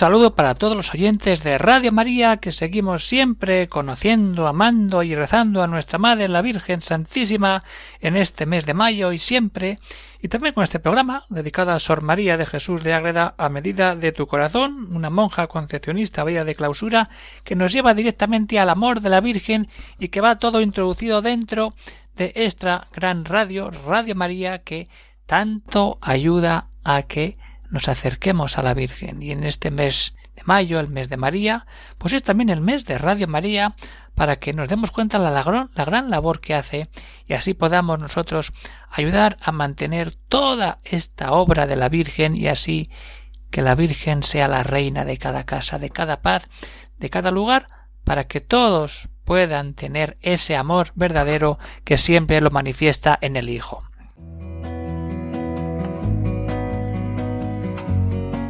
Saludo para todos los oyentes de Radio María que seguimos siempre conociendo, amando y rezando a nuestra Madre la Virgen Santísima en este mes de mayo y siempre, y también con este programa dedicado a Sor María de Jesús de Ágreda a medida de tu corazón, una monja concepcionista bella de clausura que nos lleva directamente al amor de la Virgen y que va todo introducido dentro de esta gran radio, Radio María, que tanto ayuda a que nos acerquemos a la Virgen. Y en este mes de mayo, el mes de María, pues es también el mes de Radio María para que nos demos cuenta de la, la gran labor que hace y así podamos nosotros ayudar a mantener toda esta obra de la Virgen y así que la Virgen sea la reina de cada casa, de cada paz, de cada lugar, para que todos puedan tener ese amor verdadero que siempre lo manifiesta en el Hijo.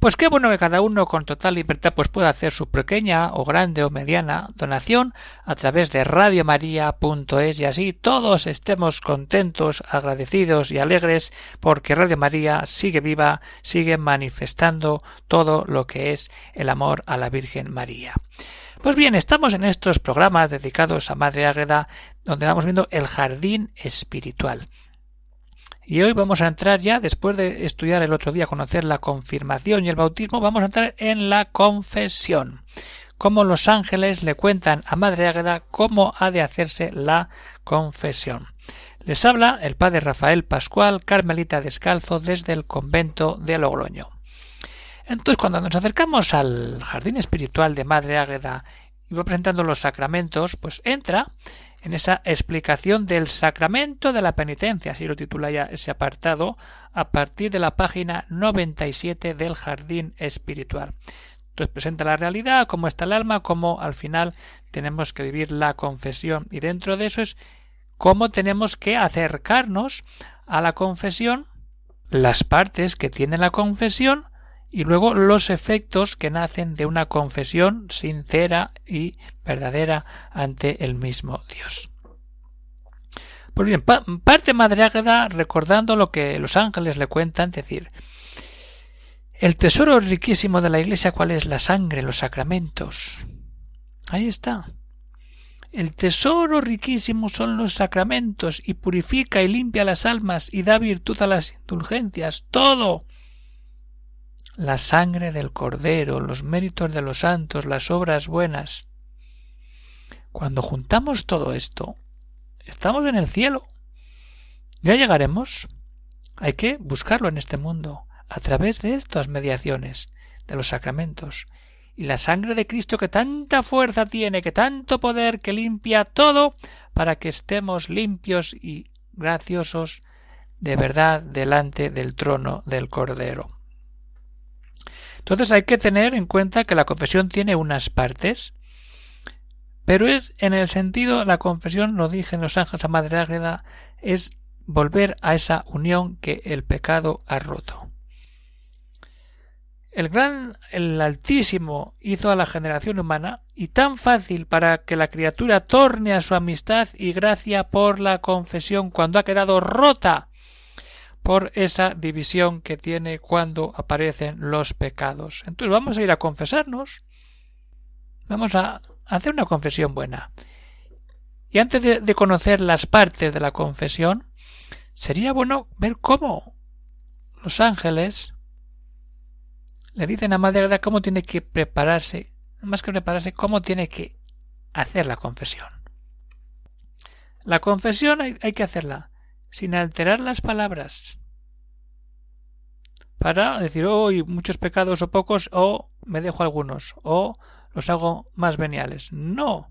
Pues qué bueno que cada uno con total libertad pues pueda hacer su pequeña o grande o mediana donación a través de radiomaria.es y así todos estemos contentos, agradecidos y alegres porque Radio María sigue viva, sigue manifestando todo lo que es el amor a la Virgen María. Pues bien, estamos en estos programas dedicados a Madre Ágreda donde vamos viendo el jardín espiritual. Y hoy vamos a entrar ya, después de estudiar el otro día, conocer la confirmación y el bautismo, vamos a entrar en la confesión. Cómo los ángeles le cuentan a Madre Águeda cómo ha de hacerse la confesión. Les habla el padre Rafael Pascual, carmelita descalzo, desde el convento de Logroño. Entonces, cuando nos acercamos al jardín espiritual de Madre Águeda y va presentando los sacramentos, pues entra en esa explicación del sacramento de la penitencia, así lo titula ya ese apartado, a partir de la página 97 del jardín espiritual. Entonces presenta la realidad, cómo está el alma, cómo al final tenemos que vivir la confesión. Y dentro de eso es cómo tenemos que acercarnos a la confesión, las partes que tiene la confesión y luego los efectos que nacen de una confesión sincera y verdadera ante el mismo Dios. Pues bien, parte Madre recordando lo que los ángeles le cuentan, decir, el tesoro riquísimo de la Iglesia, ¿cuál es? La sangre, los sacramentos. Ahí está. El tesoro riquísimo son los sacramentos y purifica y limpia las almas y da virtud a las indulgencias. Todo la sangre del Cordero, los méritos de los santos, las obras buenas. Cuando juntamos todo esto, estamos en el cielo. Ya llegaremos. Hay que buscarlo en este mundo, a través de estas mediaciones, de los sacramentos. Y la sangre de Cristo que tanta fuerza tiene, que tanto poder, que limpia todo, para que estemos limpios y graciosos de verdad delante del trono del Cordero. Entonces hay que tener en cuenta que la confesión tiene unas partes, pero es en el sentido, la confesión, lo dije en los ángeles a Madre Ágreda, es volver a esa unión que el pecado ha roto. El gran, el Altísimo hizo a la generación humana y tan fácil para que la criatura torne a su amistad y gracia por la confesión cuando ha quedado rota por esa división que tiene cuando aparecen los pecados. Entonces vamos a ir a confesarnos. Vamos a hacer una confesión buena. Y antes de, conocer las partes de la confesión, sería bueno ver cómo los ángeles le dicen a Madre cómo tiene que prepararse, más que prepararse, cómo tiene que hacer la confesión. La confesión hay que hacerla sin alterar las palabras para decir, oh, muchos pecados o pocos, o me dejo algunos, o los hago más veniales. No.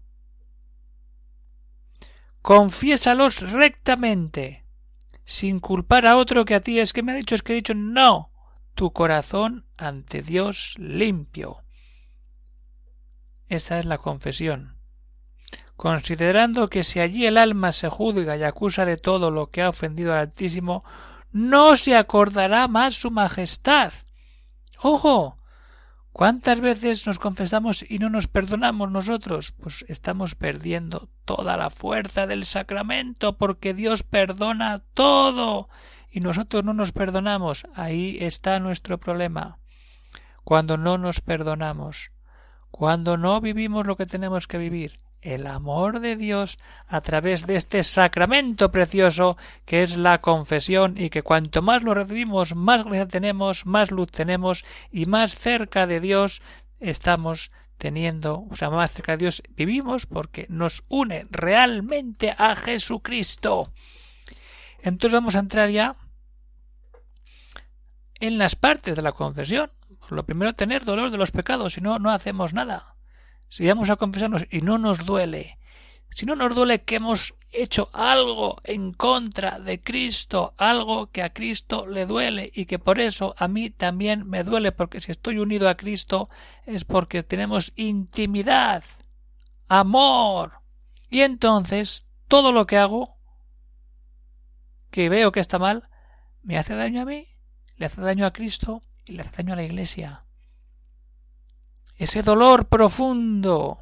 Confiésalos rectamente, sin culpar a otro que a ti es que me ha dicho, es que he dicho, no. Tu corazón ante Dios limpio. Esa es la confesión. Considerando que si allí el alma se juzga y acusa de todo lo que ha ofendido al Altísimo, no se acordará más su majestad. Ojo. ¿Cuántas veces nos confesamos y no nos perdonamos nosotros? Pues estamos perdiendo toda la fuerza del sacramento, porque Dios perdona todo y nosotros no nos perdonamos. Ahí está nuestro problema. Cuando no nos perdonamos, cuando no vivimos lo que tenemos que vivir, el amor de Dios a través de este sacramento precioso que es la confesión y que cuanto más lo recibimos, más gracia tenemos, más luz tenemos y más cerca de Dios estamos teniendo, o sea, más cerca de Dios vivimos porque nos une realmente a Jesucristo. Entonces vamos a entrar ya en las partes de la confesión. Lo primero, tener dolor de los pecados, si no, no hacemos nada si vamos a confesarnos y no nos duele, si no nos duele que hemos hecho algo en contra de Cristo, algo que a Cristo le duele y que por eso a mí también me duele, porque si estoy unido a Cristo es porque tenemos intimidad, amor. Y entonces todo lo que hago, que veo que está mal, me hace daño a mí, le hace daño a Cristo y le hace daño a la Iglesia ese dolor profundo.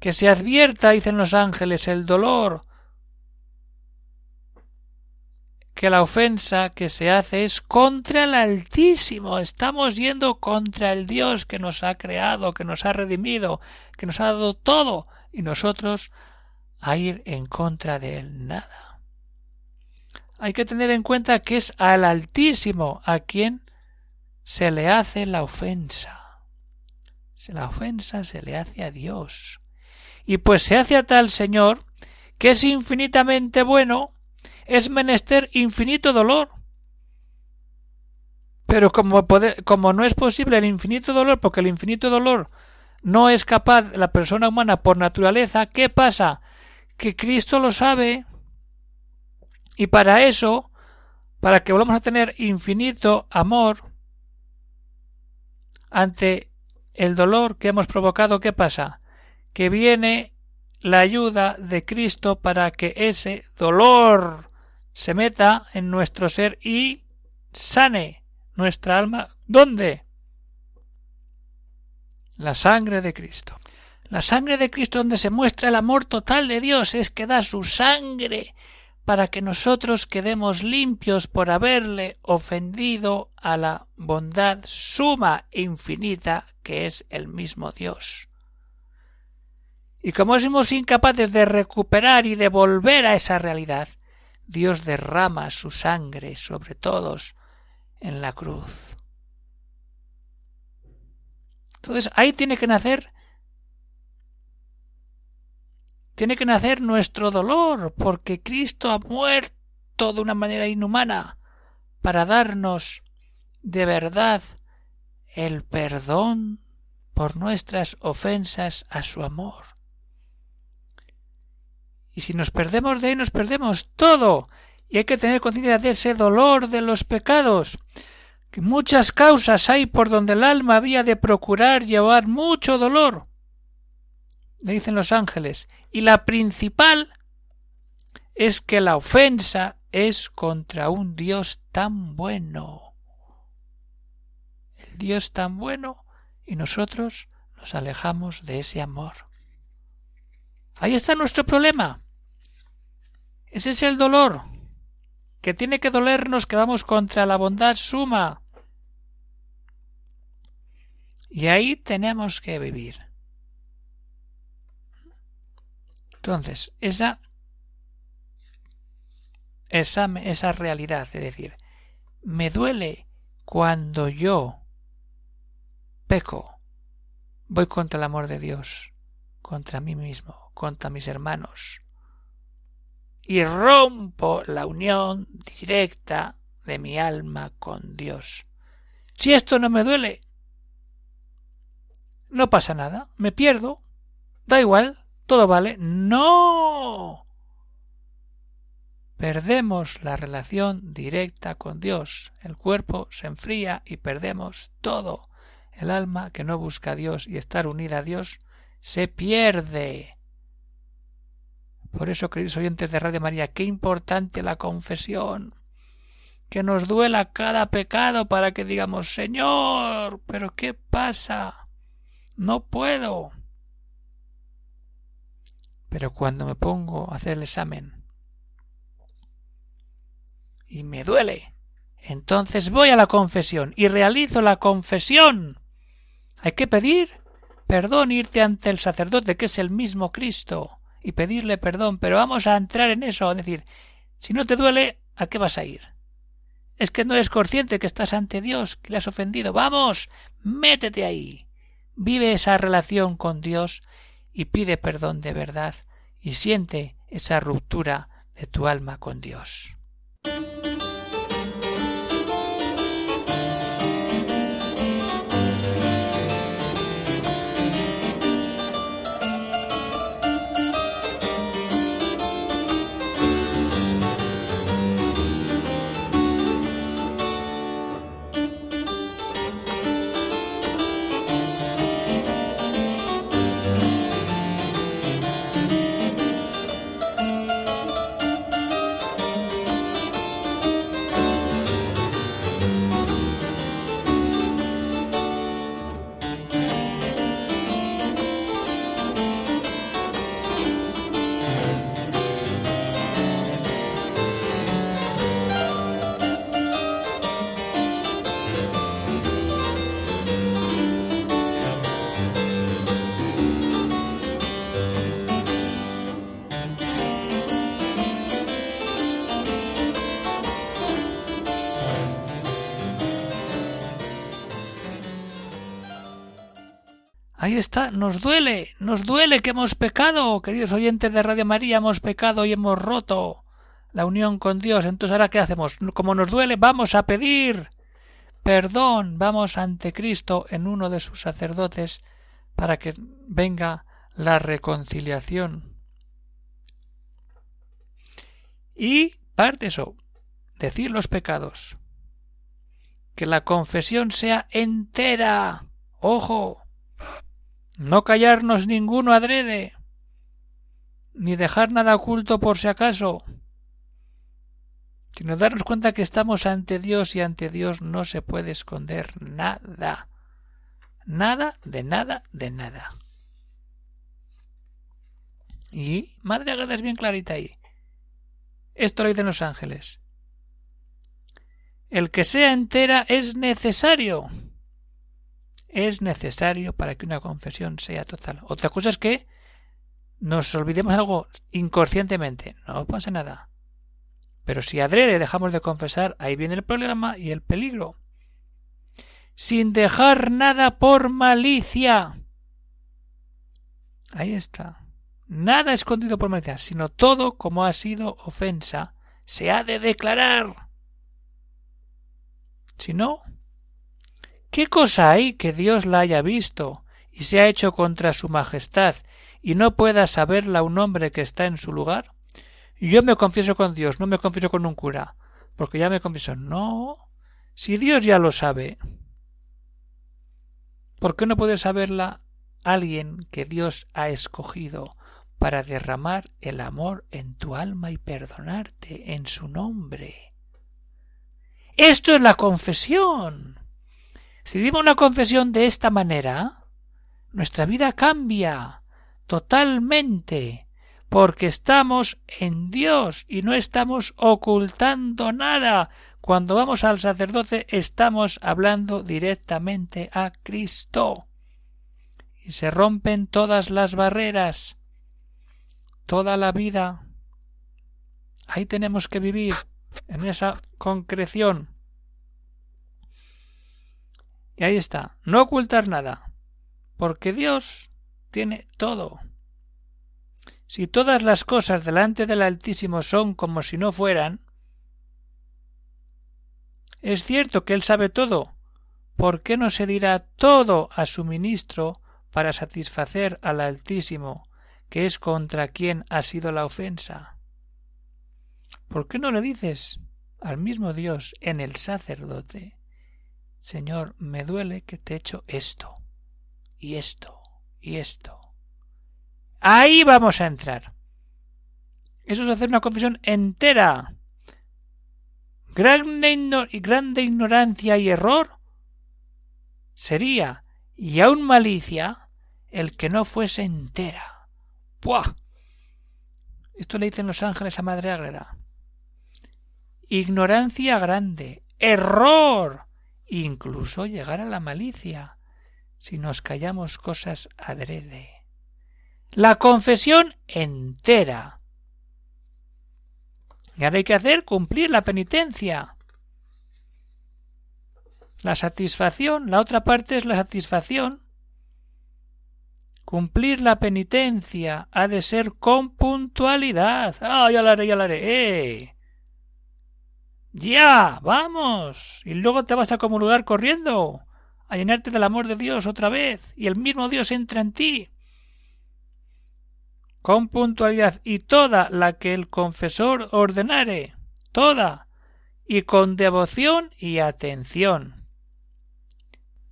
Que se advierta, dicen los ángeles, el dolor, que la ofensa que se hace es contra el Altísimo. Estamos yendo contra el Dios que nos ha creado, que nos ha redimido, que nos ha dado todo, y nosotros a ir en contra de él nada. Hay que tener en cuenta que es al Altísimo a quien se le hace la ofensa la ofensa se le hace a Dios. Y pues se hace a tal Señor que es infinitamente bueno, es menester infinito dolor. Pero como, como no es posible el infinito dolor, porque el infinito dolor no es capaz la persona humana por naturaleza, ¿qué pasa? Que Cristo lo sabe y para eso, para que volvamos a tener infinito amor ante el dolor que hemos provocado, ¿qué pasa? Que viene la ayuda de Cristo para que ese dolor se meta en nuestro ser y sane nuestra alma. ¿Dónde? La sangre de Cristo. La sangre de Cristo donde se muestra el amor total de Dios es que da su sangre para que nosotros quedemos limpios por haberle ofendido a la bondad suma e infinita que es el mismo Dios. Y como somos incapaces de recuperar y de volver a esa realidad, Dios derrama su sangre sobre todos en la cruz. Entonces ahí tiene que nacer tiene que nacer nuestro dolor, porque Cristo ha muerto de una manera inhumana para darnos de verdad el perdón por nuestras ofensas a su amor. Y si nos perdemos de ahí, nos perdemos todo. Y hay que tener conciencia de ese dolor de los pecados, que muchas causas hay por donde el alma había de procurar llevar mucho dolor. Le dicen los ángeles. Y la principal es que la ofensa es contra un Dios tan bueno. Dios tan bueno y nosotros nos alejamos de ese amor. Ahí está nuestro problema. Ese es el dolor, que tiene que dolernos que vamos contra la bondad suma. Y ahí tenemos que vivir. Entonces, esa, esa, esa realidad, es decir, me duele cuando yo peco, voy contra el amor de Dios, contra mí mismo, contra mis hermanos, y rompo la unión directa de mi alma con Dios. Si esto no me duele, no pasa nada, me pierdo, da igual, todo vale. No. Perdemos la relación directa con Dios. El cuerpo se enfría y perdemos todo. El alma que no busca a Dios y estar unida a Dios se pierde. Por eso, queridos oyentes de Radio María, qué importante la confesión. Que nos duela cada pecado para que digamos Señor, pero ¿qué pasa? No puedo. Pero cuando me pongo a hacer el examen y me duele, entonces voy a la confesión y realizo la confesión hay que pedir perdón, irte ante el sacerdote, que es el mismo Cristo, y pedirle perdón, pero vamos a entrar en eso, a decir, si no te duele, ¿a qué vas a ir? Es que no eres consciente que estás ante Dios, que le has ofendido. Vamos, métete ahí. Vive esa relación con Dios y pide perdón de verdad y siente esa ruptura de tu alma con Dios. Ahí está, nos duele, nos duele que hemos pecado, queridos oyentes de Radio María, hemos pecado y hemos roto la unión con Dios. Entonces, ¿ahora qué hacemos? Como nos duele, vamos a pedir perdón, vamos ante Cristo en uno de sus sacerdotes para que venga la reconciliación. Y parte eso, decir los pecados. Que la confesión sea entera. Ojo, no callarnos ninguno adrede, ni dejar nada oculto por si acaso, sino darnos cuenta que estamos ante Dios y ante Dios no se puede esconder nada. Nada de nada de nada. Y Madre Agrada es bien clarita ahí. Esto lo dicen los ángeles. El que sea entera es necesario es necesario para que una confesión sea total. Otra cosa es que nos olvidemos algo inconscientemente. No pasa nada. Pero si adrede dejamos de confesar, ahí viene el problema y el peligro. Sin dejar nada por malicia. Ahí está. Nada escondido por malicia, sino todo como ha sido ofensa, se ha de declarar. Si no, ¿Qué cosa hay que Dios la haya visto y se ha hecho contra su majestad y no pueda saberla un hombre que está en su lugar? Yo me confieso con Dios, no me confieso con un cura, porque ya me confieso. No, si Dios ya lo sabe, ¿por qué no puede saberla alguien que Dios ha escogido para derramar el amor en tu alma y perdonarte en su nombre? Esto es la confesión. Si vivimos una confesión de esta manera, nuestra vida cambia totalmente, porque estamos en Dios y no estamos ocultando nada. Cuando vamos al sacerdote estamos hablando directamente a Cristo. Y se rompen todas las barreras, toda la vida. Ahí tenemos que vivir, en esa concreción. Y ahí está, no ocultar nada, porque Dios tiene todo. Si todas las cosas delante del Altísimo son como si no fueran, es cierto que Él sabe todo. ¿Por qué no se dirá todo a su ministro para satisfacer al Altísimo, que es contra quien ha sido la ofensa? ¿Por qué no le dices al mismo Dios en el sacerdote Señor, me duele que te he hecho esto, y esto, y esto. Ahí vamos a entrar. Eso es hacer una confesión entera. Grande, grande ignorancia y error sería, y aun malicia, el que no fuese entera. ¡Puah! Esto le dicen los ángeles a Madre Ágreda. Ignorancia grande, error, incluso llegar a la malicia, si nos callamos cosas adrede. La confesión entera. Y ahora hay que hacer cumplir la penitencia. La satisfacción, la otra parte es la satisfacción. Cumplir la penitencia ha de ser con puntualidad. Ah, ya la haré, ya la haré. ¡Eh! Ya, vamos. Y luego te vas a comulgar corriendo, a llenarte del amor de Dios otra vez, y el mismo Dios entra en ti. Con puntualidad y toda la que el confesor ordenare, toda, y con devoción y atención.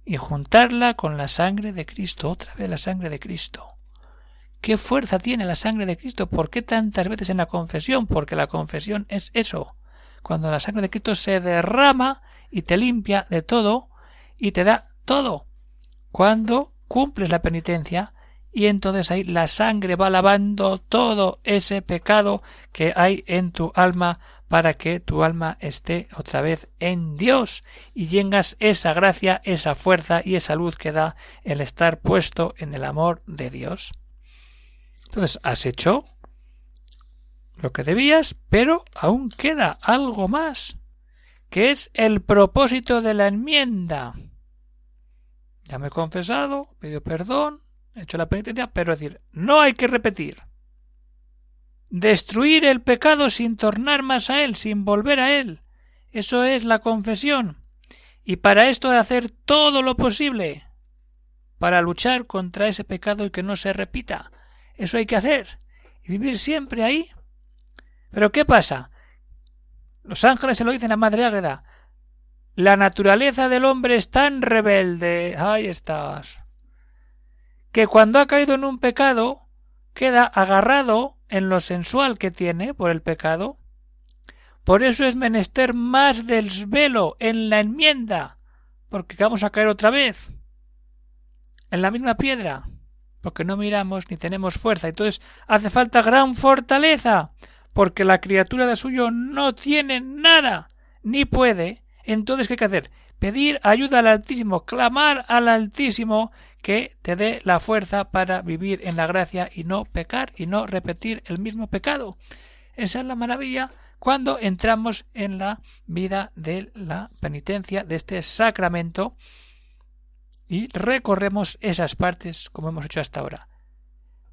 Y juntarla con la sangre de Cristo, otra vez la sangre de Cristo. ¿Qué fuerza tiene la sangre de Cristo? ¿Por qué tantas veces en la confesión? Porque la confesión es eso, cuando la sangre de Cristo se derrama y te limpia de todo y te da todo. Cuando cumples la penitencia y entonces ahí la sangre va lavando todo ese pecado que hay en tu alma para que tu alma esté otra vez en Dios y llegas esa gracia, esa fuerza y esa luz que da el estar puesto en el amor de Dios. Entonces, has hecho lo que debías, pero aún queda algo más, que es el propósito de la enmienda. Ya me he confesado, pedido perdón, he hecho la penitencia, pero es decir, no hay que repetir. Destruir el pecado sin tornar más a él, sin volver a él. Eso es la confesión. Y para esto de hacer todo lo posible para luchar contra ese pecado y que no se repita. Eso hay que hacer. Y vivir siempre ahí pero ¿qué pasa? Los ángeles se lo dicen a Madre Ágreda. La naturaleza del hombre es tan rebelde. Ahí estás. Que cuando ha caído en un pecado, queda agarrado en lo sensual que tiene por el pecado. Por eso es menester más desvelo en la enmienda, porque vamos a caer otra vez en la misma piedra, porque no miramos ni tenemos fuerza. Entonces hace falta gran fortaleza porque la criatura de suyo no tiene nada, ni puede, entonces ¿qué hay que hacer? Pedir ayuda al Altísimo, clamar al Altísimo que te dé la fuerza para vivir en la gracia y no pecar y no repetir el mismo pecado. Esa es la maravilla cuando entramos en la vida de la penitencia, de este sacramento, y recorremos esas partes como hemos hecho hasta ahora.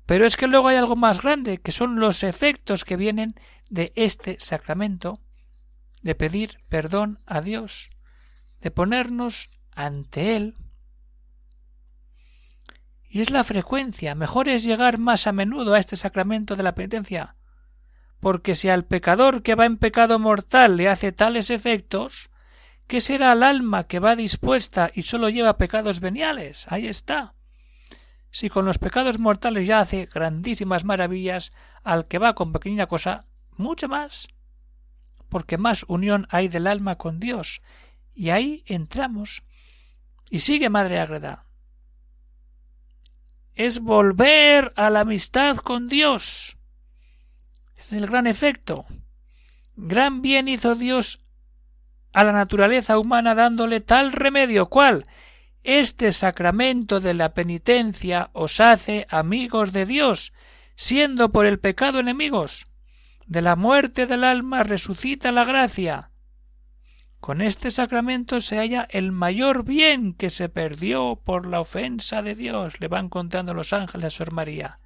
Pero es que luego hay algo más grande, que son los efectos que vienen de este sacramento, de pedir perdón a Dios, de ponernos ante Él. Y es la frecuencia. Mejor es llegar más a menudo a este sacramento de la penitencia. Porque si al pecador que va en pecado mortal le hace tales efectos, ¿qué será al alma que va dispuesta y sólo lleva pecados veniales? Ahí está. Si con los pecados mortales ya hace grandísimas maravillas, al que va con pequeña cosa, mucho más. Porque más unión hay del alma con Dios. Y ahí entramos. Y sigue Madre Agreda. Es volver a la amistad con Dios. Es el gran efecto. Gran bien hizo Dios a la naturaleza humana dándole tal remedio, cual este sacramento de la penitencia os hace amigos de Dios, siendo por el pecado enemigos. De la muerte del alma resucita la gracia. Con este sacramento se halla el mayor bien que se perdió por la ofensa de Dios, le van contando los ángeles a Sor María,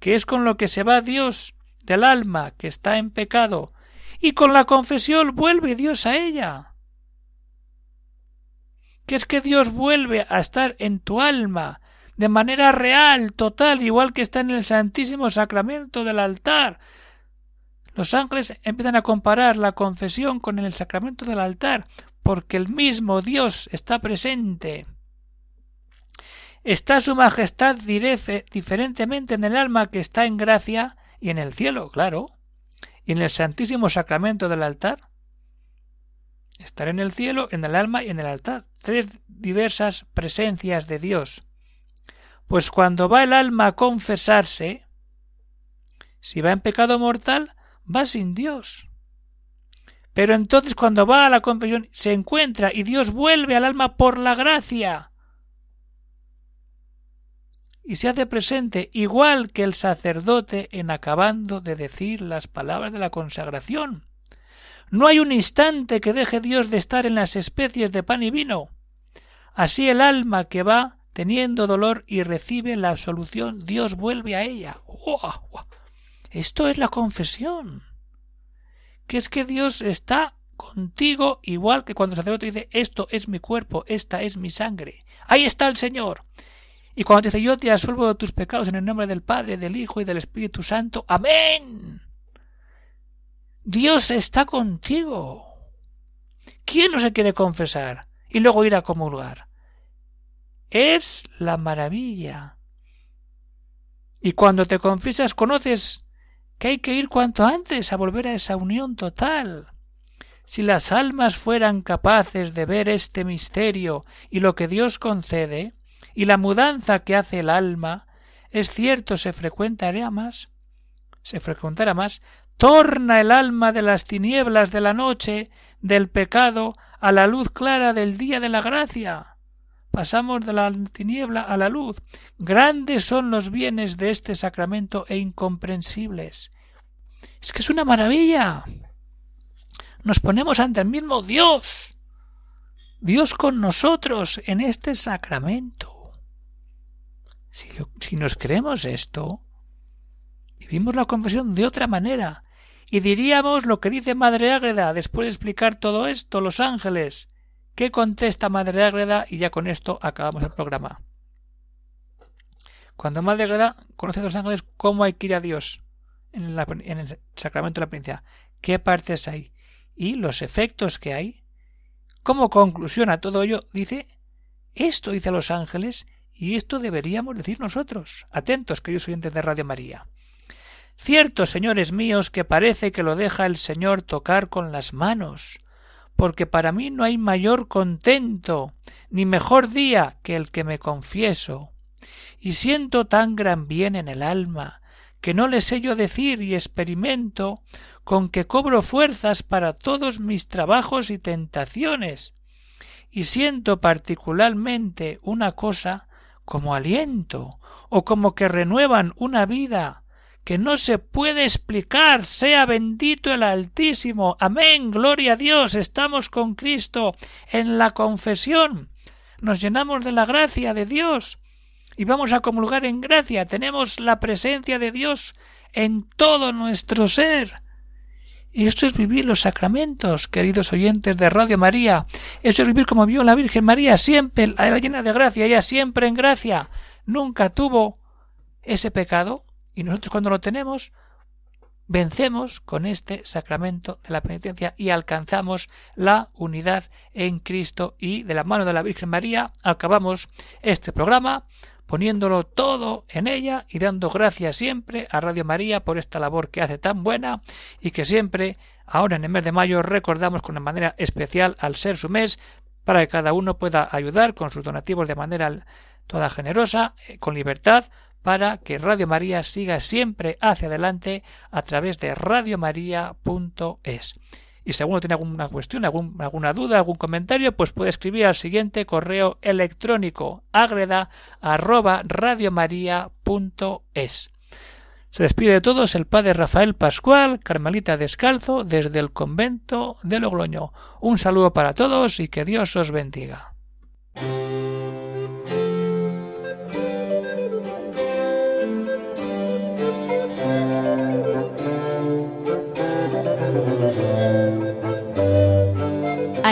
que es con lo que se va Dios del alma que está en pecado, y con la confesión vuelve Dios a ella que es que Dios vuelve a estar en tu alma de manera real, total, igual que está en el Santísimo Sacramento del altar. Los ángeles empiezan a comparar la confesión con el sacramento del altar, porque el mismo Dios está presente. Está su majestad diferentemente en el alma que está en gracia y en el cielo, claro, y en el Santísimo Sacramento del altar. Estar en el cielo, en el alma y en el altar. Tres diversas presencias de Dios. Pues cuando va el alma a confesarse, si va en pecado mortal, va sin Dios. Pero entonces cuando va a la confesión se encuentra y Dios vuelve al alma por la gracia. Y se hace presente igual que el sacerdote en acabando de decir las palabras de la consagración. No hay un instante que deje Dios de estar en las especies de pan y vino. Así el alma que va teniendo dolor y recibe la absolución, Dios vuelve a ella. Esto es la confesión. Que es que Dios está contigo igual que cuando el sacerdote dice esto es mi cuerpo, esta es mi sangre. Ahí está el Señor. Y cuando dice yo te asuelvo de tus pecados en el nombre del Padre, del Hijo y del Espíritu Santo. Amén. Dios está contigo. ¿Quién no se quiere confesar y luego ir a comulgar? Es la maravilla. Y cuando te confiesas conoces que hay que ir cuanto antes a volver a esa unión total. Si las almas fueran capaces de ver este misterio y lo que Dios concede, y la mudanza que hace el alma, es cierto se frecuentaría más, se frecuentará más torna el alma de las tinieblas de la noche, del pecado, a la luz clara del día de la gracia. Pasamos de la tiniebla a la luz. Grandes son los bienes de este sacramento e incomprensibles. Es que es una maravilla. Nos ponemos ante el mismo Dios. Dios con nosotros en este sacramento. Si, si nos creemos esto, y vimos la confesión de otra manera, y diríamos lo que dice Madre Ágreda después de explicar todo esto, los ángeles. ¿Qué contesta Madre Ágreda? Y ya con esto acabamos el programa. Cuando Madre Ágreda conoce a los ángeles, ¿cómo hay que ir a Dios en, el sacramento de la princesa? ¿Qué partes hay? Y los efectos que hay. Como conclusión a todo ello, dice, esto dice a los ángeles y esto deberíamos decir nosotros. Atentos, queridos oyentes de Radio María. Cierto, señores míos, que parece que lo deja el Señor tocar con las manos, porque para mí no hay mayor contento, ni mejor día que el que me confieso, y siento tan gran bien en el alma, que no le sé yo decir y experimento, con que cobro fuerzas para todos mis trabajos y tentaciones, y siento particularmente una cosa como aliento, o como que renuevan una vida, que no se puede explicar. Sea bendito el Altísimo. Amén. Gloria a Dios. Estamos con Cristo en la confesión. Nos llenamos de la gracia de Dios y vamos a comulgar en gracia. Tenemos la presencia de Dios en todo nuestro ser. Y esto es vivir los sacramentos, queridos oyentes de Radio María. Eso es vivir como vio la Virgen María, siempre, la llena de gracia, ella siempre en gracia. Nunca tuvo ese pecado y nosotros cuando lo tenemos, vencemos con este sacramento de la penitencia y alcanzamos la unidad en Cristo y de la mano de la Virgen María acabamos este programa poniéndolo todo en ella y dando gracias siempre a Radio María por esta labor que hace tan buena y que siempre, ahora en el mes de mayo, recordamos con una manera especial al ser su mes para que cada uno pueda ayudar con sus donativos de manera toda generosa, eh, con libertad, para que Radio María siga siempre hacia adelante a través de radiomaria.es. Y si alguno tiene alguna cuestión, alguna duda, algún comentario, pues puede escribir al siguiente correo electrónico agreda arroba radiomaria.es. Se despide de todos el padre Rafael Pascual, Carmelita Descalzo, desde el convento de Logroño. Un saludo para todos y que Dios os bendiga.